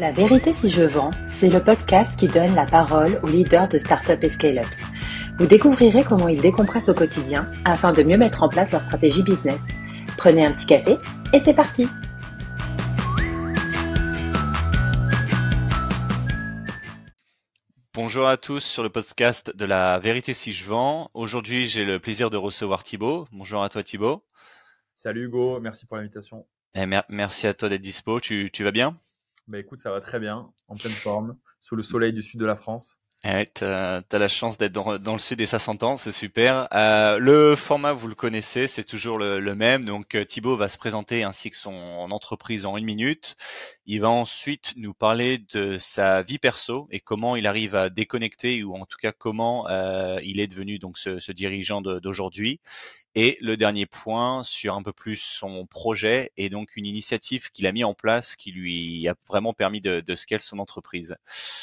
La vérité si je vends, c'est le podcast qui donne la parole aux leaders de startups et scale-ups. Vous découvrirez comment ils décompressent au quotidien afin de mieux mettre en place leur stratégie business. Prenez un petit café et c'est parti Bonjour à tous sur le podcast de la vérité si je vends. Aujourd'hui, j'ai le plaisir de recevoir Thibaut. Bonjour à toi Thibaut. Salut Hugo, merci pour l'invitation. Eh, merci à toi d'être dispo. Tu, tu vas bien? Bah écoute, ça va très bien, en pleine forme, sous le soleil du sud de la France. Ouais, t'as as la chance d'être dans, dans, le sud et ça s'entend, c'est super. Euh, le format, vous le connaissez, c'est toujours le, le, même. Donc euh, Thibaut va se présenter ainsi que son entreprise en une minute. Il va ensuite nous parler de sa vie perso et comment il arrive à déconnecter ou en tout cas comment euh, il est devenu donc ce, ce dirigeant d'aujourd'hui. Et le dernier point sur un peu plus son projet et donc une initiative qu'il a mis en place qui lui a vraiment permis de, de scale son entreprise.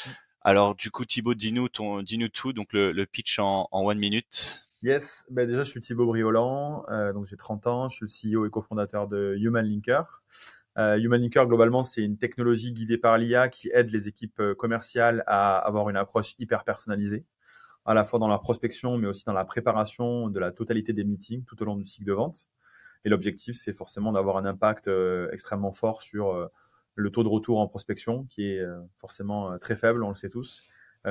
Mmh. Alors du coup Thibaut, dis-nous tout, donc le, le pitch en, en, one minute. Yes, ben déjà je suis Thibaut Briolant, euh, donc j'ai 30 ans, je suis le CEO et cofondateur de Human Linker. Euh, Human Linker globalement c'est une technologie guidée par l'IA qui aide les équipes euh, commerciales à avoir une approche hyper personnalisée à la fois dans la prospection, mais aussi dans la préparation de la totalité des meetings tout au long du cycle de vente. Et l'objectif, c'est forcément d'avoir un impact euh, extrêmement fort sur euh, le taux de retour en prospection, qui est euh, forcément très faible, on le sait tous,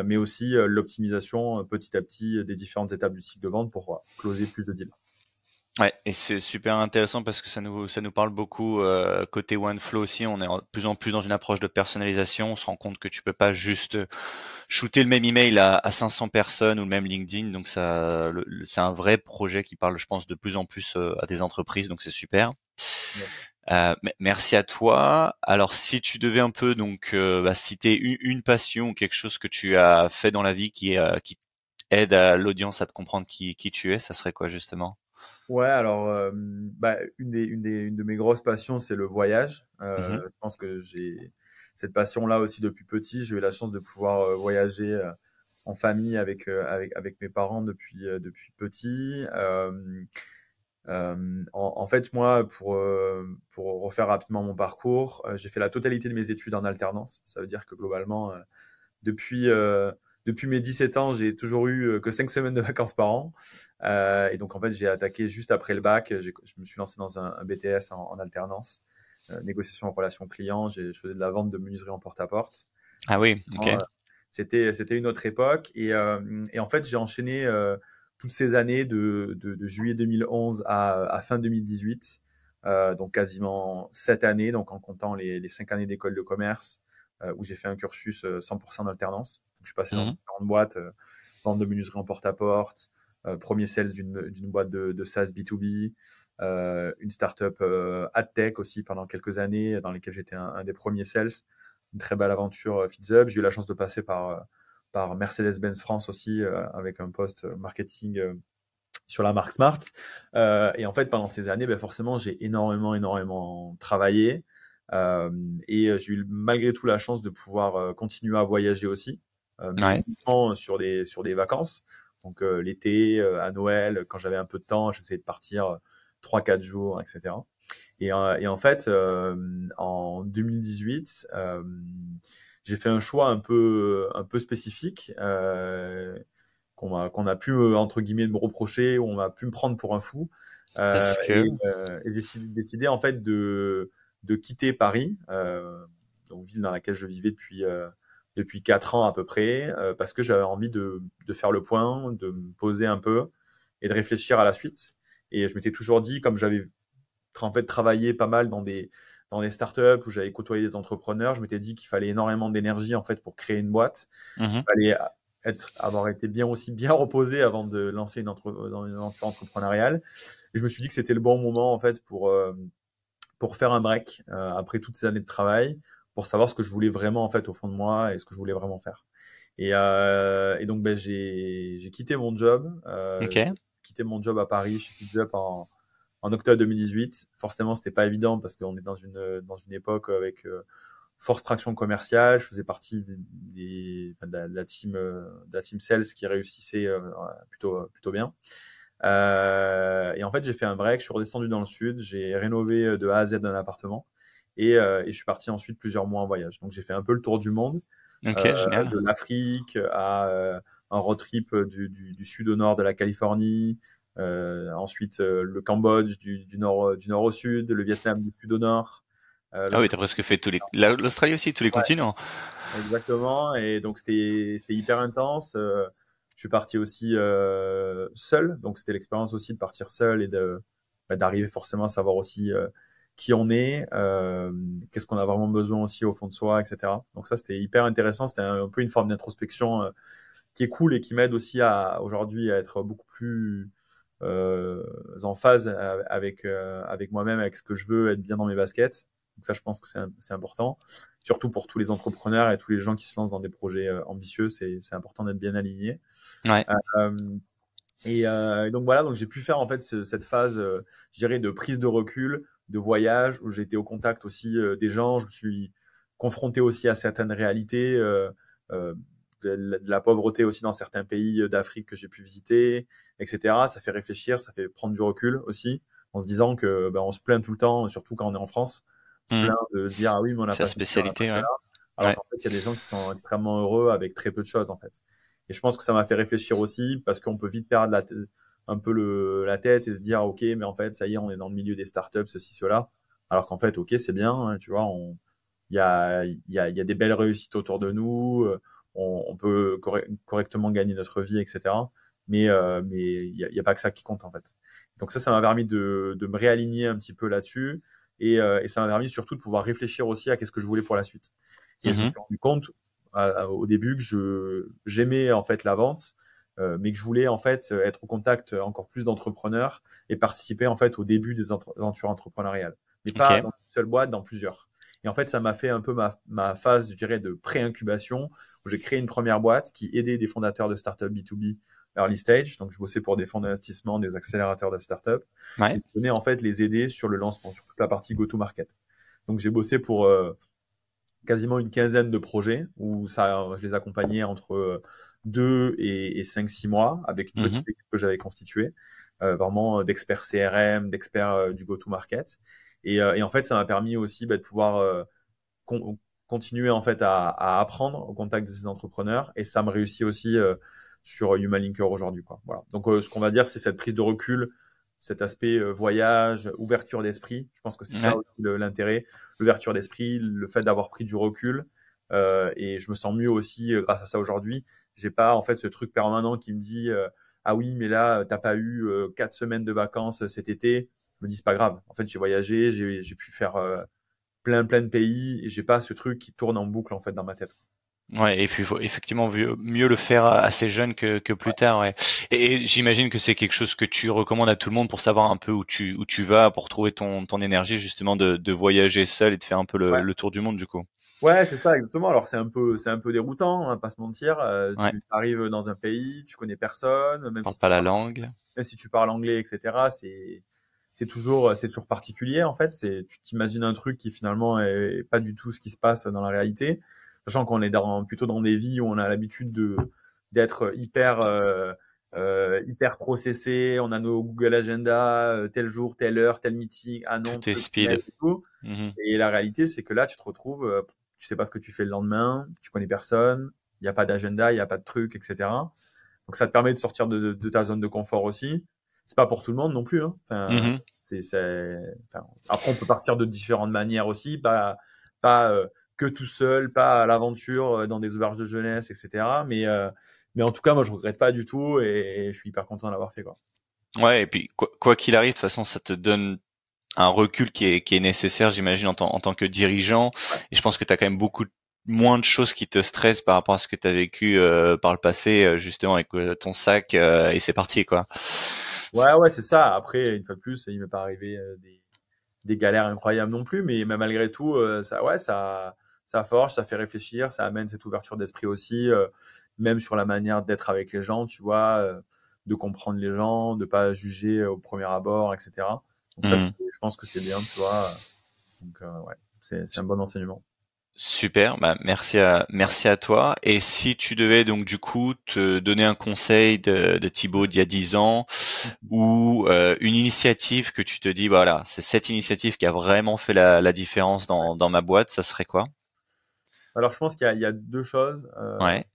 mais aussi l'optimisation petit à petit des différentes étapes du cycle de vente pour closer plus de deals. Ouais, et c'est super intéressant parce que ça nous ça nous parle beaucoup euh, côté OneFlow aussi. On est de plus en plus dans une approche de personnalisation. On se rend compte que tu peux pas juste shooter le même email à, à 500 personnes ou le même LinkedIn. Donc ça, c'est un vrai projet qui parle, je pense, de plus en plus euh, à des entreprises. Donc c'est super. Euh, merci à toi. Alors, si tu devais un peu donc euh, bah, citer une, une, passion ou quelque chose que tu as fait dans la vie qui, euh, qui aide à l'audience à te comprendre qui, qui tu es, ça serait quoi justement? Ouais, alors, euh, bah, une, des, une, des, une de mes grosses passions, c'est le voyage. Euh, mmh Je pense que j'ai cette passion-là aussi depuis petit. J'ai eu la chance de pouvoir euh, voyager euh, en famille avec, euh, avec, avec mes parents depuis, depuis petit. En, en, fait, moi, pour, pour refaire rapidement mon parcours, j'ai fait la totalité de mes études en alternance. Ça veut dire que globalement, depuis depuis mes 17 ans, j'ai toujours eu euh, que 5 semaines de vacances par an. Euh, et donc, en fait, j'ai attaqué juste après le bac. Je me suis lancé dans un, un BTS en, en alternance, euh, négociation en relation client. Je faisais de la vente de menuiserie en porte-à-porte. Ah oui, ok. Euh, c'était, c'était une autre époque. Et, et en fait, j'ai enchaîné toutes ces années de, de, de juillet 2011 à, à fin 2018. donc, quasiment 7 années, donc en comptant les, les 5 années d'école de commerce, où j'ai fait un cursus 100% d'alternance. Je suis passé dans mmh différentes boîtes, euh, vente de menuiserie en porte-à-porte, euh, premier sales d'une boîte de, de, SaaS B2B, euh, une startup euh, AdTech aussi pendant quelques années, dans lesquelles j'étais un, un, des premiers sales. Une très belle aventure FeedsUp. J'ai eu la chance de passer par, par Mercedes-Benz France aussi, avec un poste marketing sur la marque Smart. Euh, et en fait, pendant ces années, ben forcément, j'ai énormément, énormément travaillé. Et j'ai eu malgré tout la chance de pouvoir continuer à voyager aussi ouais. sur des sur des vacances. Donc euh, l'été, euh, à Noël, quand j'avais un peu de temps, j'essayais de partir trois quatre jours, etc. Et, et en fait, en 2018, j'ai fait un choix un peu un peu spécifique qu'on a, qu'on a pu entre guillemets me reprocher, ou on a pu me prendre pour un fou. Parce que... Et, et j'ai décidé en fait de de quitter Paris, donc ville dans laquelle je vivais depuis depuis quatre ans à peu près, euh, parce que j'avais envie de, de, faire le point, de me poser un peu et de réfléchir à la suite. Et je m'étais toujours dit, comme j'avais en fait travaillé pas mal dans des dans des startups où j'avais côtoyé des entrepreneurs, je m'étais dit qu'il fallait énormément d'énergie en fait pour créer une boîte. Mmh. Il fallait être avoir été bien aussi bien reposé avant de lancer une, entre, dans une aventure entrepreneuriale. Et je me suis dit que c'était le bon moment en fait pour euh, pour faire un break euh, après toutes ces années de travail, pour savoir ce que je voulais vraiment en fait au fond de moi et ce que je voulais vraiment faire. Et, euh, et donc ben, j'ai quitté mon job, euh, okay. quitté mon job à Paris chez Pizzup en, en octobre 2018. Forcément, c'était pas évident parce qu'on est dans une dans une époque avec euh, force traction commerciale. Je faisais partie des, des de, la, team euh, de la team sales qui réussissait euh, plutôt plutôt bien. Et en fait, j'ai fait un break, je suis redescendu dans le sud, j'ai rénové de A à Z un appartement Et, et, je suis parti ensuite plusieurs mois en voyage. Donc j'ai fait un peu le tour du monde, de l'Afrique à un road trip du, du, du, sud au nord de la Californie, euh, ensuite le Cambodge du, du, nord du nord au sud, le Vietnam du sud au nord. Euh, ah oui, t'as presque fait tous les. L'Australie aussi, tous les continents. Exactement. Et donc c'était hyper intense. Euh, je suis parti aussi euh, seul, donc c'était l'expérience aussi de partir seul et de bah, d'arriver forcément à savoir aussi euh, qui on est, euh, qu'est-ce qu'on a vraiment besoin aussi au fond de soi, etc. Donc ça c'était hyper intéressant. C'était un, peu une forme d'introspection euh, qui est cool et qui m'aide aussi à aujourd'hui à être beaucoup plus en phase avec avec moi-même, avec ce que je veux, être bien dans mes baskets. Donc ça, je pense que c'est important, surtout pour tous les entrepreneurs et tous les gens qui se lancent dans des projets euh, ambitieux. C'est important d'être bien aligné. Ouais. Euh, et euh, donc voilà, donc j'ai pu faire en fait cette phase, euh, je dirais, de prise de recul, de voyage, où j'ai été au contact aussi euh, des gens. Je me suis confronté aussi à certaines réalités. Euh, de la pauvreté aussi dans certains pays d'Afrique que j'ai pu visiter, etc. Ça fait réfléchir, ça fait prendre du recul aussi, en se disant que ben, on se plaint tout le temps, surtout quand on est en France, Mmh. de dire ah oui mais on a pas spécialité ouais. alors en fait il y a des gens qui sont extrêmement heureux avec très peu de choses en fait et je pense que ça m'a fait réfléchir aussi parce qu'on peut vite perdre la un peu le, la tête et se dire ok mais en fait ça y est on est dans le milieu des startups ceci cela alors qu'en fait ok c'est bien hein, tu vois on il y a il y a il y a des belles réussites autour de nous euh, on, on peut correctement gagner notre vie etc mais euh, mais il y a, y a, pas que ça qui compte en fait donc ça ça m'a permis de, de me réaligner un petit peu là-dessus et, euh, et ça m'a permis surtout de pouvoir réfléchir aussi à qu'est-ce que je voulais pour la suite. Et je me mhm. suis rendu compte au début que je j'aimais en fait la vente, euh, mais que je voulais en fait être au contact encore plus d'entrepreneurs et participer en fait au début des aventures entrepreneuriales, mais pas dans une seule boîte, dans plusieurs. Et en fait, ça m'a fait un peu ma, ma phase, je dirais, de pré-incubation, où j'ai créé une première boîte qui aidait des fondateurs de startups B2B early stage. Donc, je bossais pour des fonds d'investissement, des accélérateurs de startups. Ouais. Et je venais en fait les aider sur le lancement, sur toute la partie go-to-market. Donc, j'ai bossé pour euh, quasiment une quinzaine de projets où ça, je les accompagnais entre euh, deux et, et cinq, six mois avec une petite mm-hmm. équipe que j'avais constituée, euh, vraiment d'experts CRM, d'experts euh, du go-to-market. Et, euh, et, en fait, ça m'a permis aussi bah, de pouvoir con continuer en fait à, à, apprendre au contact de ces entrepreneurs et ça me réussit aussi euh, sur Human Linker aujourd'hui. Voilà. Donc, euh, ce qu'on va dire, c'est cette prise de recul, cet aspect euh, voyage, ouverture d'esprit. Je pense que c'est ouais. ça aussi l'intérêt, l'ouverture d'esprit, le fait d'avoir pris du recul. Euh, et je me sens mieux aussi euh, grâce à ça aujourd'hui. J'ai pas en fait ce truc permanent qui me dit euh, ah oui mais là t'as pas eu quatre semaines de vacances cet été. Je me dis c'est pas grave. En fait j'ai voyagé, j'ai pu faire plein plein de pays et j'ai pas ce truc qui tourne en boucle en fait dans ma tête. Ouais, et puis faut effectivement mieux le faire assez jeune que, que plus tard. Ouais. Et j'imagine que c'est quelque chose que tu recommandes à tout le monde pour savoir un peu où tu où tu vas, pour trouver ton, ton énergie justement de, de voyager seul et de faire un peu le, ouais. le tour du monde du coup. Ouais, c'est ça exactement. Alors c'est un peu c'est un peu déroutant, hein, pas se mentir. Euh, ouais. Tu arrives dans un pays, tu connais personne, même parles si pas la langue. Même si tu parles anglais, etc. C'est c'est toujours c'est toujours particulier en fait. C'est tu t'imagines un truc qui finalement est pas du tout ce qui se passe dans la réalité sachant qu'on est dans, plutôt dans des vies où on a l'habitude de d'être hyper euh, euh, hyper processé, on a nos Google Agenda, euh, tel jour, telle heure, tel meeting, ah non, tout est speed. Et, tout. -hmm. et la réalité, c'est que là, tu te retrouves, euh, tu sais pas ce que tu fais le lendemain, tu connais personne, il n'y a pas d'agenda, il n'y a pas de truc, etc. Donc ça te permet de sortir de, de, de ta zone de confort aussi. C'est pas pour tout le monde non plus. Hein. Enfin, c'est, enfin, après, on peut partir de différentes manières aussi, pas, pas euh, que tout seul, pas à l'aventure euh, dans des auberges de jeunesse, etc. Mais, euh, mais en tout cas, moi, je regrette pas du tout et, et je suis hyper content d'avoir fait. Quoi. Ouais, et puis quoi qu'il arrive, de toute façon, ça te donne un recul qui est, qui est nécessaire, j'imagine, en, en, tant que dirigeant. Et je pense que tu as quand même beaucoup moins de choses qui te stressent par rapport à ce que tu as vécu euh, par le passé, euh, justement, avec euh, ton sac, euh, et c'est parti, quoi. Ouais, ouais, c'est ça. Après, une fois de plus, il m'est pas arrivé des, des galères incroyables non plus, mais, mais malgré tout, ça, ouais, ça ça forge, ça fait réfléchir, ça amène cette ouverture d'esprit aussi, euh, même sur la manière d'être avec les gens, tu vois, euh, de comprendre les gens, de pas juger au premier abord, etc. Donc mmh. ça, je pense que c'est bien, tu vois. Donc euh, ouais, c'est un bon enseignement. Super, bah merci à merci à toi. Et si tu devais donc du coup te donner un conseil de, de Thibaut d'il y a 10 ans ou euh, une initiative que tu te dis bah, voilà c'est cette initiative qui a vraiment fait la, la différence dans, dans ma boîte, ça serait quoi? Alors je pense qu'il y, y, a deux choses euh, ouais.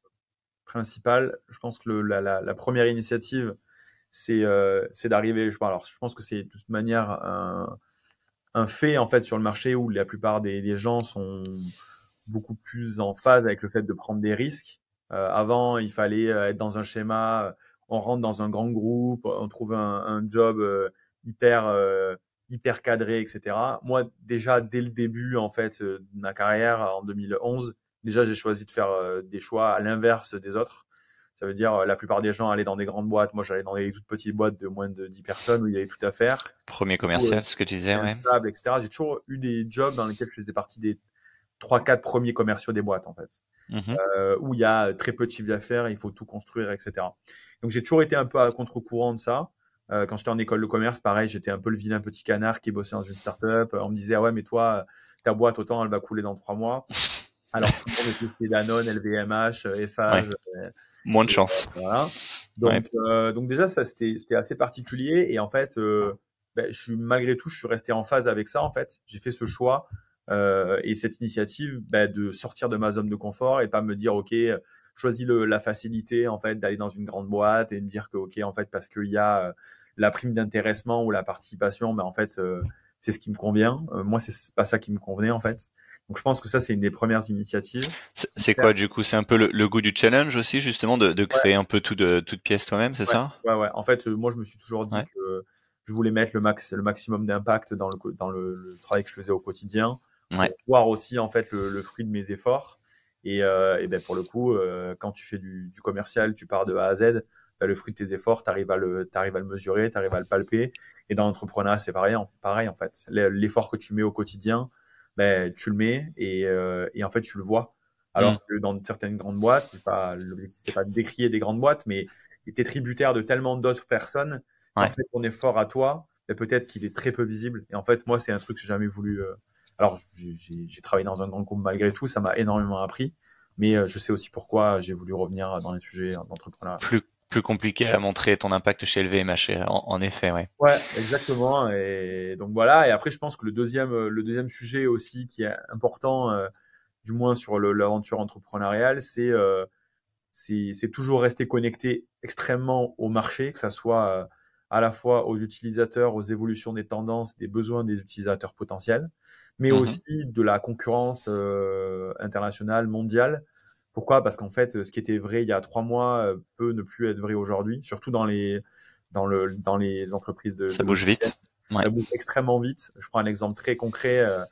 principales. Je pense que le, la, la, la, première initiative c'est euh, d'arriver. Je, alors je pense que c'est de toute manière un, un fait en fait sur le marché où la plupart des, des gens sont beaucoup plus en phase avec le fait de prendre des risques. Euh, avant, il fallait être dans un schéma, on rentre dans un grand groupe, on trouve un, un job hyper hyper cadré, etc. Moi, déjà dès le début en fait de ma carrière en 2011, déjà j'ai choisi de faire des choix à l'inverse des autres. Ça veut dire la plupart des gens allaient dans des grandes boîtes. Moi, j'allais dans des toutes petites boîtes de moins de 10 personnes où il y avait tout à faire. Premier commercial, ce que tu disais, ouais. etc. J'ai toujours eu des jobs dans lesquels je faisais partie des trois, quatre premiers commerciaux des boîtes, en fait, mmh. euh, où il y a très peu de chiffre d'affaires, il faut tout construire, etc. Donc, j'ai toujours été un peu à contre-courant de ça. Euh, quand j'étais en école de commerce, pareil, j'étais un peu le vilain petit canard qui bossait dans une startup. On me disait, ah ouais, mais toi, ta boîte, autant, elle va couler dans trois mois. Alors, tout le monde était Danone, LVMH, Eiffage. Ouais. Euh, Moins de chance. Voilà. Donc, ouais. donc déjà, ça, c'était assez particulier. Et en fait, ben, je suis, malgré tout, je suis resté en phase avec ça, en fait. J'ai fait ce choix euh, et cette initiative bah, de sortir de ma zone de confort et pas me dire ok choisis le, la facilité en fait d'aller dans une grande boîte et me dire que ok en fait parce qu'il y a euh, la prime d'intéressement ou la participation mais en fait euh, c'est ce qui me convient euh, moi c'est pas ça qui me convenait en fait donc je pense que ça c'est une des premières initiatives c'est quoi du coup? C'est un peu le, le, goût du challenge aussi justement de, de créer ouais. un peu tout de toute pièce toi-même c'est ouais. ça? Ouais ouais en fait moi je me suis toujours dit que je voulais mettre le max le maximum d'impact dans le dans le, le travail que je faisais au quotidien ouais. voir aussi en fait le, le, fruit de mes efforts. Et, euh, et ben pour le coup, euh, quand tu fais du, du, commercial, tu pars de A à Z, le fruit de tes efforts, tu arrives à le, arrives à le mesurer, tu arrives à le palper. Et dans l'entrepreneuriat, c'est pareil, pareil en fait. L'effort que tu mets au quotidien, ben, tu le mets et, euh, et en fait tu le vois. Alors mmh. que dans certaines grandes boîtes, c'est pas l'objectif, pas de décrier des grandes boîtes, mais tu es tributaire de tellement d'autres personnes. Ouais. En fait, ton effort à toi, ben, peut-être qu'il est très peu visible. Et en fait, moi, c'est un truc que j'ai jamais voulu euh, alors, j'ai travaillé dans un grand groupe malgré tout, ça m'a énormément appris, mais euh, je sais aussi pourquoi j'ai voulu revenir dans les sujets d'entrepreneuriat. Plus, plus compliqué à montrer ton impact chez LVMH, en, en effet, ouais. Ouais, exactement. Et donc voilà. Et après, je pense que le deuxième, le deuxième sujet aussi qui est important, euh, du moins sur l'aventure entrepreneuriale, c'est euh, c'est toujours rester connecté extrêmement au marché, que ça soit euh, à la fois aux utilisateurs, aux évolutions des tendances, des besoins des utilisateurs potentiels mais mmh. aussi de la concurrence euh, internationale, mondiale. Pourquoi? Parce qu'en fait, ce qui était vrai il y a trois mois euh, peut ne plus être vrai aujourd'hui, surtout dans les dans le dans les entreprises de. Ça de bouge vite. Ouais. Ça bouge extrêmement vite. Je prends un exemple très concret. Euh,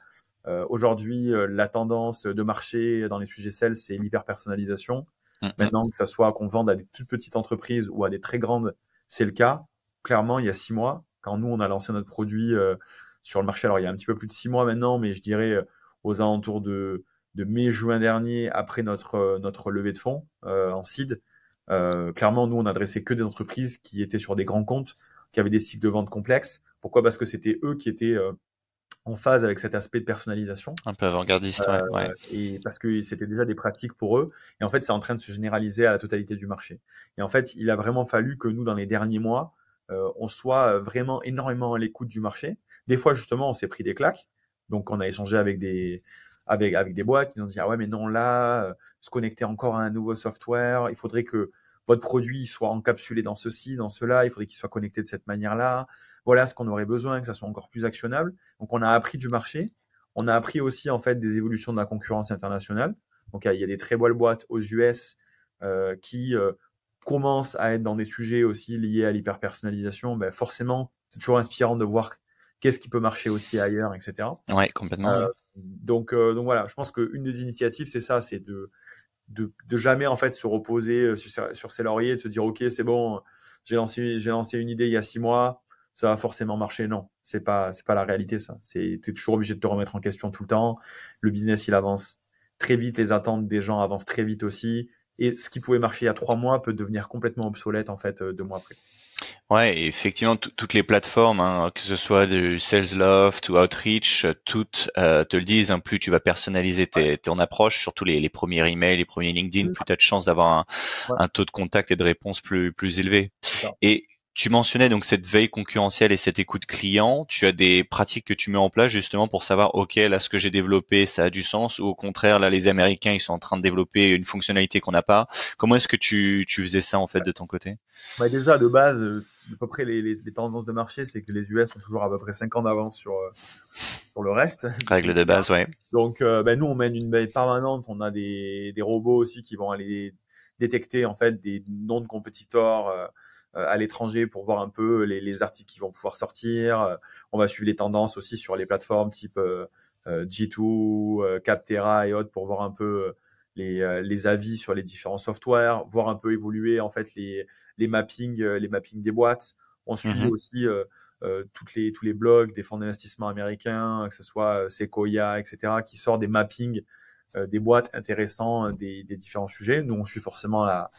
euh, aujourd'hui, la tendance de marché dans les sujets sales, c'est l'hyper-personnalisation. Mmh. Maintenant, que ça soit qu'on vende à des toutes petites entreprises ou à des très grandes, c'est le cas. Clairement, il y a six mois, quand nous, on a lancé notre produit euh, sur le marché. Alors, il y a un petit peu plus de six mois maintenant, mais je dirais aux alentours de, de mai-juin dernier, après notre, euh, notre levée de fonds euh, en seed. Euh, clairement, nous, on adressait que des entreprises qui étaient sur des grands comptes, qui avaient des cycles de vente complexes. Pourquoi? Parce que c'était eux qui étaient euh, en phase avec cet aspect de personnalisation. Un peu avant-gardiste, euh, ouais, Et parce que c'était déjà des pratiques pour eux. Et en fait, c'est en train de se généraliser à la totalité du marché. Et en fait, il a vraiment fallu que nous, dans les derniers mois, on soit vraiment énormément à l'écoute du marché des fois, justement, on s'est pris des claques. Donc, on a échangé avec des, avec, avec des boîtes qui nous dit, ah ouais, mais non, là, euh, se connecter encore à un nouveau software, il faudrait que votre produit soit encapsulé dans ceci, dans cela, il faudrait qu'il soit connecté de cette manière-là. Voilà ce qu'on aurait besoin, que ça soit encore plus actionnable. Donc, on a appris du marché. On a appris aussi, en fait, des évolutions de la concurrence internationale. Donc, il y a des très belles boîtes aux US euh, qui euh, commencent à être dans des sujets aussi liés à l'hyper-personnalisation. Ben, forcément, c'est toujours inspirant de voir qu'est-ce qui peut marcher aussi ailleurs, etc. Ouais, complètement. Euh, donc, euh, donc voilà, je pense qu'une des initiatives, c'est ça, c'est de, de, de jamais en fait se reposer euh, sur, sur ses lauriers et de se dire ok, c'est bon, j'ai lancé, j'ai lancé une idée il y a six mois, ça va forcément marcher. Non, c'est pas, c'est pas la réalité ça. C'est, t'es toujours obligé de te remettre en question tout le temps. Le business, il avance très vite, les attentes des gens avancent très vite aussi. Et ce qui pouvait marcher il y a trois mois peut devenir complètement obsolète en fait deux mois après. Ouais, effectivement, toutes les plateformes, hein, que ce soit du Salesloft ou Outreach, toutes euh, te le disent. Hein, plus tu vas personnaliser tes, ton approche, surtout les, les, premiers emails, les premiers LinkedIn, plus tu as de chances d'avoir un, un, taux de contact et de réponse plus plus élevé. Et tu mentionnais donc cette veille concurrentielle et cette écoute client. Tu as des pratiques que tu mets en place justement pour savoir, ok, là ce que j'ai développé, ça a du sens, ou au contraire, là les Américains, ils sont en train de développer une fonctionnalité qu'on n'a pas. Comment est-ce que tu, tu faisais ça en fait de ton côté? Bah Déjà de base, euh, à peu près les, les, les tendances de marché, c'est que les US ont toujours à peu près 5 ans d'avance sur euh, sur le reste. Règle de base, ouais. Donc euh, bah, nous, on mène une veille permanente. On a des, des robots aussi qui vont aller détecter en fait des noms de compétiteurs euh, à l'étranger pour voir un peu les, les, articles qui vont pouvoir sortir. Euh, on va suivre les tendances aussi sur les plateformes type euh, G2, Captera et autres pour voir un peu les, les, avis sur les différents softwares, voir un peu évoluer en fait les, les mappings, les mappings des boîtes. On suit mm-hmm. aussi euh, toutes les, tous les blogs des fonds d'investissement américains, que ce soit Sequoia, etc., qui sortent des mappings des boîtes intéressants des, des, différents sujets. Nous, on suit forcément la,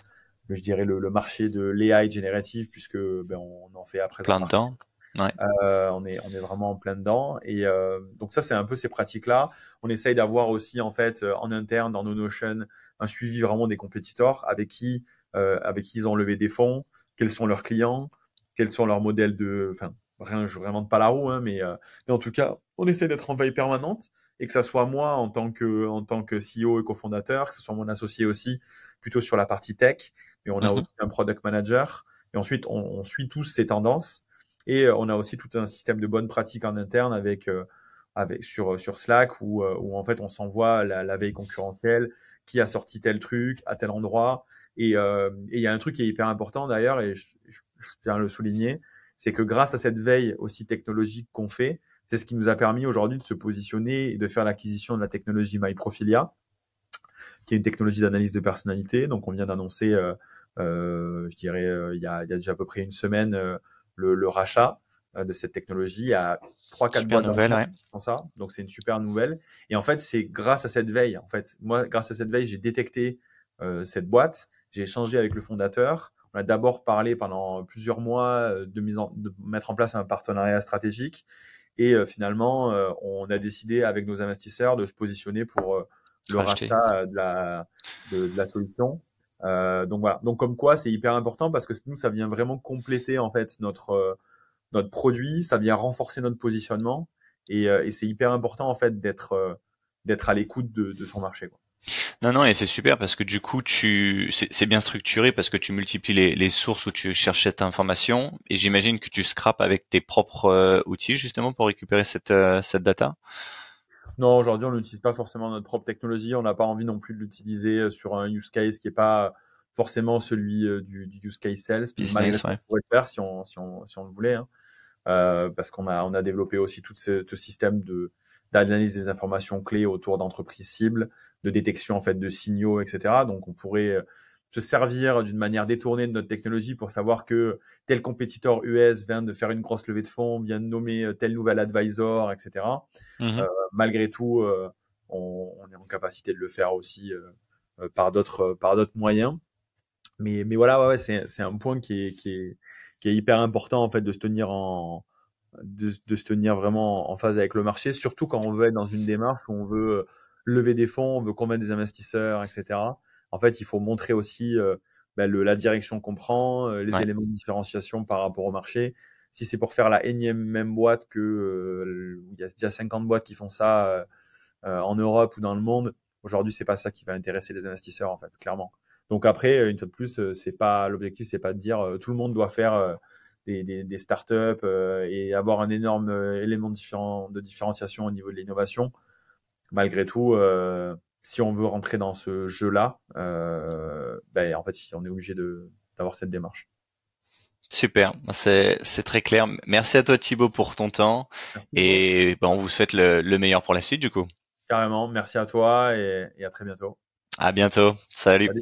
je dirais le, le marché de l'AI générative puisque ben, on en fait après plein de temps. Ouais. Euh, on est on est vraiment en plein dedans et euh, donc ça c'est un peu ces pratiques là. On essaye d'avoir aussi en fait euh, en interne dans nos Notion un suivi vraiment des compétiteurs avec qui euh, avec qui ils ont levé des fonds, quels sont leurs clients, quels sont leurs modèles de enfin rien je réinvente pas la roue hein, mais, mais en tout cas on essaie d'être en veille permanente et que ça soit moi en tant que en tant que CEO et cofondateur, que ce soit mon associé aussi plutôt sur la partie tech mais on a mhm. aussi un product manager. Et ensuite, on, on, suit tous ces tendances. Et euh, on a aussi tout un système de bonnes pratiques en interne avec, euh, avec sur, sur Slack où, euh, où en fait on s'envoie la, la, veille concurrentielle, qui a sorti tel truc à tel endroit. Et il euh, y a un truc qui est hyper important d'ailleurs, et je, je, je tiens à le souligner, c'est que grâce à cette veille aussi technologique qu'on fait, c'est ce qui nous a permis aujourd'hui de se positionner et de faire l'acquisition de la technologie MyProfilia, qui est une technologie d'analyse de personnalité. Donc, on vient d'annoncer, euh, euh, je dirais, euh, il, y a, il, y a, déjà à peu près une semaine, le, le, rachat de cette technologie. Trois, quatre super nouvelle, ouais. ça. Donc, c'est une super nouvelle. Et en fait, c'est grâce à cette veille. En fait, moi, grâce à cette veille, j'ai détecté cette boîte. J'ai échangé avec le fondateur. On a d'abord parlé pendant plusieurs mois de, mise en, de mettre en place un partenariat stratégique. Et euh, finalement, euh, on a décidé avec nos investisseurs de se positionner pour euh, le rachat de la, de, de la solution. Euh, donc voilà. Donc comme quoi, c'est hyper important parce que nous, ça vient vraiment compléter en fait notre euh, notre produit, ça vient renforcer notre positionnement et, euh, et c'est hyper important en fait d'être d'être à l'écoute de, de, son marché. Quoi. Non, non, et c'est super parce que du coup, tu, c'est bien structuré parce que tu multiplies les, les, sources où tu cherches cette information et j'imagine que tu scrapes avec tes propres outils justement pour récupérer cette, cette data. Non, aujourd'hui, on n'utilise pas forcément notre propre technologie. On n'a pas envie non plus de l'utiliser euh, sur un use case qui n'est pas forcément celui euh, du, du, use case sales. Business, ouais. On pourrait le faire si on, si on, si on le voulait. Hein. Euh, parce qu'on a, on a développé aussi tout ce, ce système de d'analyse des informations clés autour d'entreprises cibles, de détection en fait de signaux, etc. Donc on pourrait euh, se servir d'une manière détournée de notre technologie pour savoir que tel compétiteur US vient de faire une grosse levée de fonds, vient de nommer euh, tel nouvel advisor, etc. Mmh. Euh, malgré tout, euh, on, on, est en capacité de le faire aussi euh, par d'autres par d'autres moyens. Mais, mais voilà, ouais, ouais c'est, c'est un point qui est, qui, est, qui est hyper important en fait de se tenir en de, de se tenir vraiment en phase avec le marché, surtout quand on veut être dans une démarche où on veut lever des fonds, on veut convaincre des investisseurs, etc en fait, il faut montrer aussi euh, bah, le, la direction qu'on prend, euh, les ouais. éléments de différenciation par rapport au marché. Si c'est pour faire la énième même boîte que euh, il y a déjà 50 boîtes qui font ça en Europe ou dans le monde, aujourd'hui c'est pas ça qui va intéresser les investisseurs en fait, clairement. Donc après, une fois de plus, c'est pas l'objectif, c'est pas de dire tout le monde doit faire des, des, des startups et avoir un énorme élément différent, de différenciation au niveau de l'innovation. Malgré tout, si on veut rentrer dans ce jeu-là, euh, ben, en fait, on est obligé d'avoir cette démarche. Super, c'est très clair. Merci à toi Thibaut pour ton temps merci et ben, on vous souhaite le, le, meilleur pour la suite du coup. Carrément, merci à toi et, et à très bientôt. À bientôt, salut. salut.